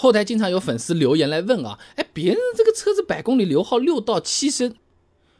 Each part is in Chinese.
后台经常有粉丝留言来问啊，哎，别人这个车子百公里油耗六到七升。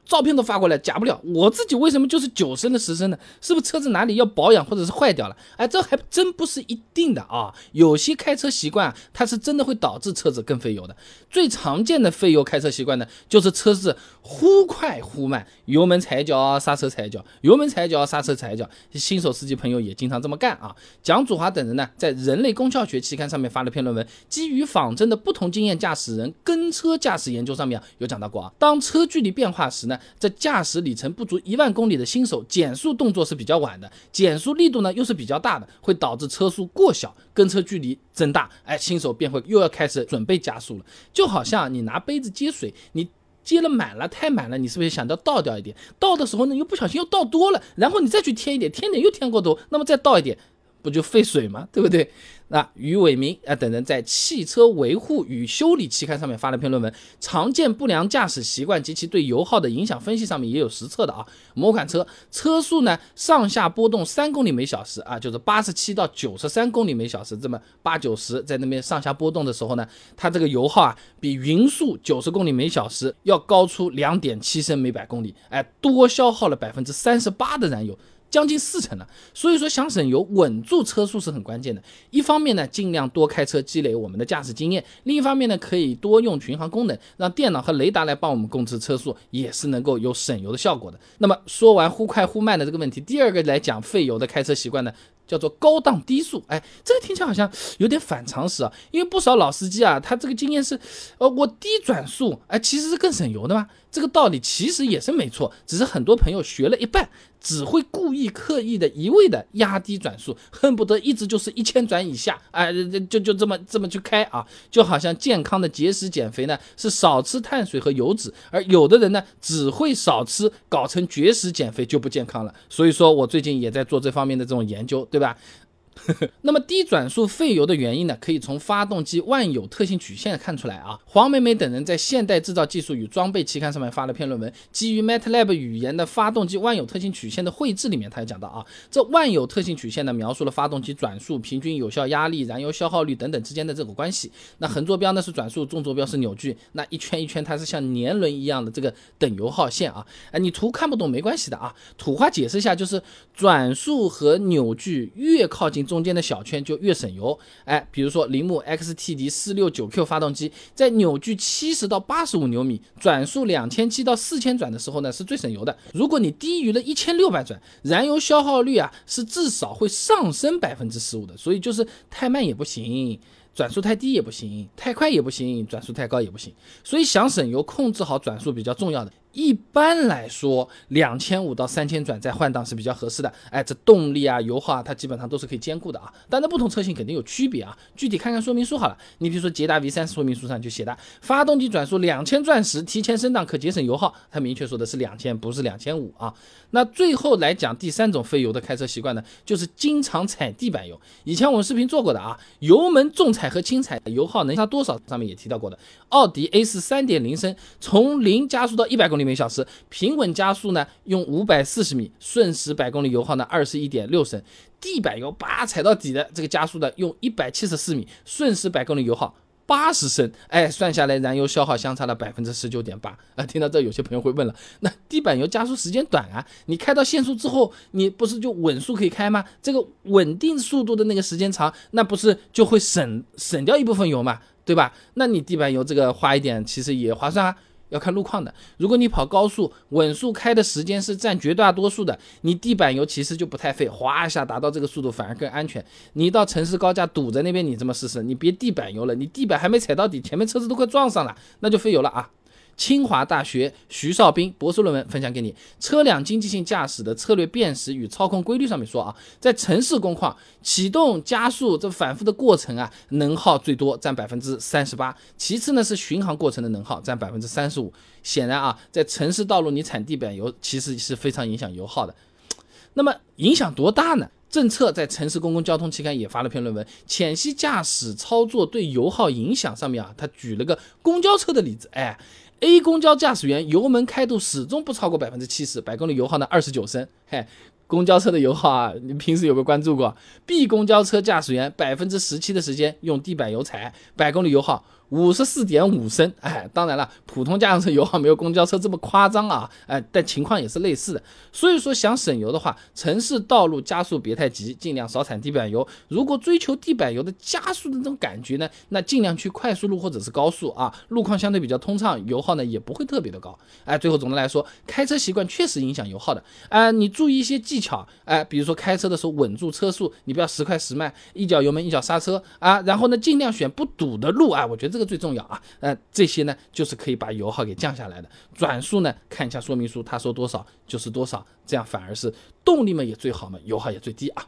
照片都发过来，假不了。我自己为什么就是九升的十升呢？是不是车子哪里要保养或者是坏掉了？哎，这还真不是一定的啊。有些开车习惯，它是真的会导致车子更费油的。最常见的费油开车习惯呢，就是车子忽快忽慢，油门踩脚，刹车踩脚，油门踩脚，刹车踩脚。新手司机朋友也经常这么干啊。蒋祖华等人呢，在《人类工效学》期刊上面发了篇论文，基于仿真的不同经验驾驶人跟车驾驶研究上面，有讲到过啊。当车距离变化时呢？这驾驶里程不足一万公里的新手，减速动作是比较晚的，减速力度呢又是比较大的，会导致车速过小，跟车距离增大，哎，新手便会又要开始准备加速了。就好像你拿杯子接水，你接了满了，太满了，你是不是想到倒掉一点？倒的时候呢，又不小心又倒多了，然后你再去添一点，添点又添过多，那么再倒一点。不就费水吗？对不对？那于伟明啊等人在《汽车维护与修理》期刊上面发了篇论文，《常见不良驾驶习惯及其对油耗的影响分析》上面也有实测的啊。某款车车速呢上下波动三公里每小时啊，就是八十七到九十三公里每小时，这么八九十在那边上下波动的时候呢，它这个油耗啊比匀速九十公里每小时要高出两点七升每百公里，哎，多消耗了百分之三十八的燃油。将近四成了，所以说想省油、稳住车速是很关键的。一方面呢，尽量多开车，积累我们的驾驶经验；另一方面呢，可以多用巡航功能，让电脑和雷达来帮我们控制车速，也是能够有省油的效果的。那么说完忽快忽慢的这个问题，第二个来讲费油的开车习惯呢？叫做高档低速，哎，这个听起来好像有点反常识啊。因为不少老司机啊，他这个经验是，呃，我低转速，哎，其实是更省油的嘛。这个道理其实也是没错，只是很多朋友学了一半，只会故意刻意的一味的压低转速，恨不得一直就是一千转以下，哎，就就这么这么去开啊。就好像健康的节食减肥呢，是少吃碳水和油脂，而有的人呢，只会少吃，搞成绝食减肥就不健康了。所以说我最近也在做这方面的这种研究，对。对吧？那么低转速费油的原因呢？可以从发动机万有特性曲线看出来啊。黄美美等人在《现代制造技术与装备》期刊上面发了篇论文，基于 MATLAB 语言的发动机万有特性曲线的绘制里面，他也讲到啊，这万有特性曲线呢，描述了发动机转速、平均有效压力、燃油消耗率等等之间的这个关系。那横坐标呢是转速，纵坐标是扭矩，那一圈一圈它是像年轮一样的这个等油耗线啊。哎，你图看不懂没关系的啊，土话解释一下，就是转速和扭矩越靠近。中间的小圈就越省油，哎，比如说铃木 XTD 四六九 Q 发动机，在扭矩七十到八十五牛米，转速两千七到四千转的时候呢，是最省油的。如果你低于了一千六百转，燃油消耗率啊是至少会上升百分之十五的。所以就是太慢也不行。转速太低也不行，太快也不行，转速太高也不行，所以想省油，控制好转速比较重要的。一般来说，两千五到三千转再换挡是比较合适的。哎，这动力啊、油耗啊，它基本上都是可以兼顾的啊。但在不同车型肯定有区别啊，具体看看说明书好了。你比如说捷达 V 三说明书上就写的，发动机转速两千转时提前升档可节省油耗，它明确说的是两千，不是两千五啊。那最后来讲第三种费油的开车习惯呢，就是经常踩地板油。以前我们视频做过的啊，油门重踩和轻踩油耗能差多少？上面也提到过的。奥迪 A 四三点零升，从零加速到一百公里每小时，平稳加速呢用五百四十米，瞬时百公里油耗呢二十一点六升。地板油叭踩到底的这个加速的用一百七十四米，瞬时百公里油耗。八十升，哎，算下来燃油消耗相差了百分之十九点八啊！听到这，有些朋友会问了，那地板油加速时间短啊，你开到限速之后，你不是就稳速可以开吗？这个稳定速度的那个时间长，那不是就会省省掉一部分油嘛，对吧？那你地板油这个花一点，其实也划算啊。要看路况的，如果你跑高速，稳速开的时间是占绝大多数的，你地板油其实就不太费，哗一下达到这个速度反而更安全。你到城市高架堵在那边，你这么试试，你别地板油了，你地板还没踩到底，前面车子都快撞上了，那就费油了啊。清华大学徐少斌博士论文分享给你，《车辆经济性驾驶的策略辨识与操控规律》上面说啊，在城市工况，启动、加速这反复的过程啊，能耗最多占百分之三十八，其次呢是巡航过程的能耗占百分之三十五。显然啊，在城市道路你踩地板油，其实是非常影响油耗的。那么影响多大呢？政策在城市公共交通期刊也发了篇论文，《浅析驾驶操作对油耗影响》上面啊，他举了个公交车的例子，哎。A 公交驾驶员油门开度始终不超过百分之七十，百公里油耗呢二十九升。嘿，公交车的油耗啊，你平时有没有关注过？B 公交车驾驶员百分之十七的时间用地板油踩，百公里油耗。五十四点五升，哎，当然了，普通家用车油耗没有公交车这么夸张啊，哎，但情况也是类似的。所以说想省油的话，城市道路加速别太急，尽量少踩地板油。如果追求地板油的加速的这种感觉呢，那尽量去快速路或者是高速啊，路况相对比较通畅，油耗呢也不会特别的高。哎，最后总的来说，开车习惯确实影响油耗的。哎，你注意一些技巧，哎，比如说开车的时候稳住车速，你不要时快时慢，一脚油门一脚刹车啊，然后呢尽量选不堵的路啊，我觉得这这个最重要啊，呃，这些呢就是可以把油耗给降下来的。转速呢，看一下说明书，他说多少就是多少，这样反而是动力嘛也最好嘛，油耗也最低啊。